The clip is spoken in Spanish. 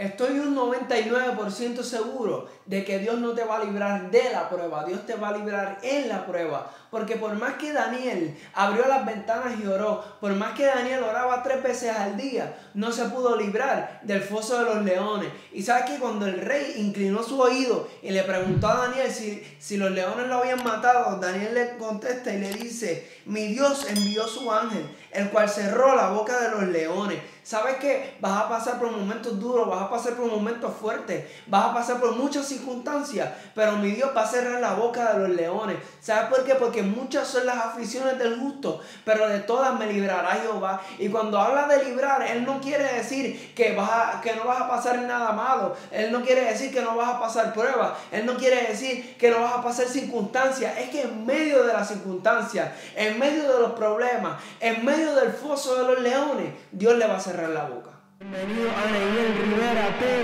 Estoy un 99% seguro de que Dios no te va a librar de la prueba, Dios te va a librar en la prueba. Porque por más que Daniel abrió las ventanas y oró, por más que Daniel oraba tres veces al día, no se pudo librar del foso de los leones. Y sabes que cuando el rey inclinó su oído y le preguntó a Daniel si, si los leones lo habían matado, Daniel le contesta y le dice, mi Dios envió su ángel, el cual cerró la boca de los leones. ¿Sabes que Vas a pasar por momentos duros, vas a pasar por momentos fuertes, vas a pasar por muchas circunstancias, pero mi Dios va a cerrar la boca de los leones. ¿Sabes por qué? Porque muchas son las aflicciones del justo, pero de todas me librará Jehová. Y cuando habla de librar, Él no quiere decir que, vas que no vas a pasar nada malo, Él no quiere decir que no vas a pasar pruebas, Él no quiere decir que no vas a pasar circunstancias, es que en medio de las circunstancias, en medio de los problemas, en medio del foso de los leones, Dios le va a cerrar cerrar la boca. Bienvenido a Daniel Rivera P.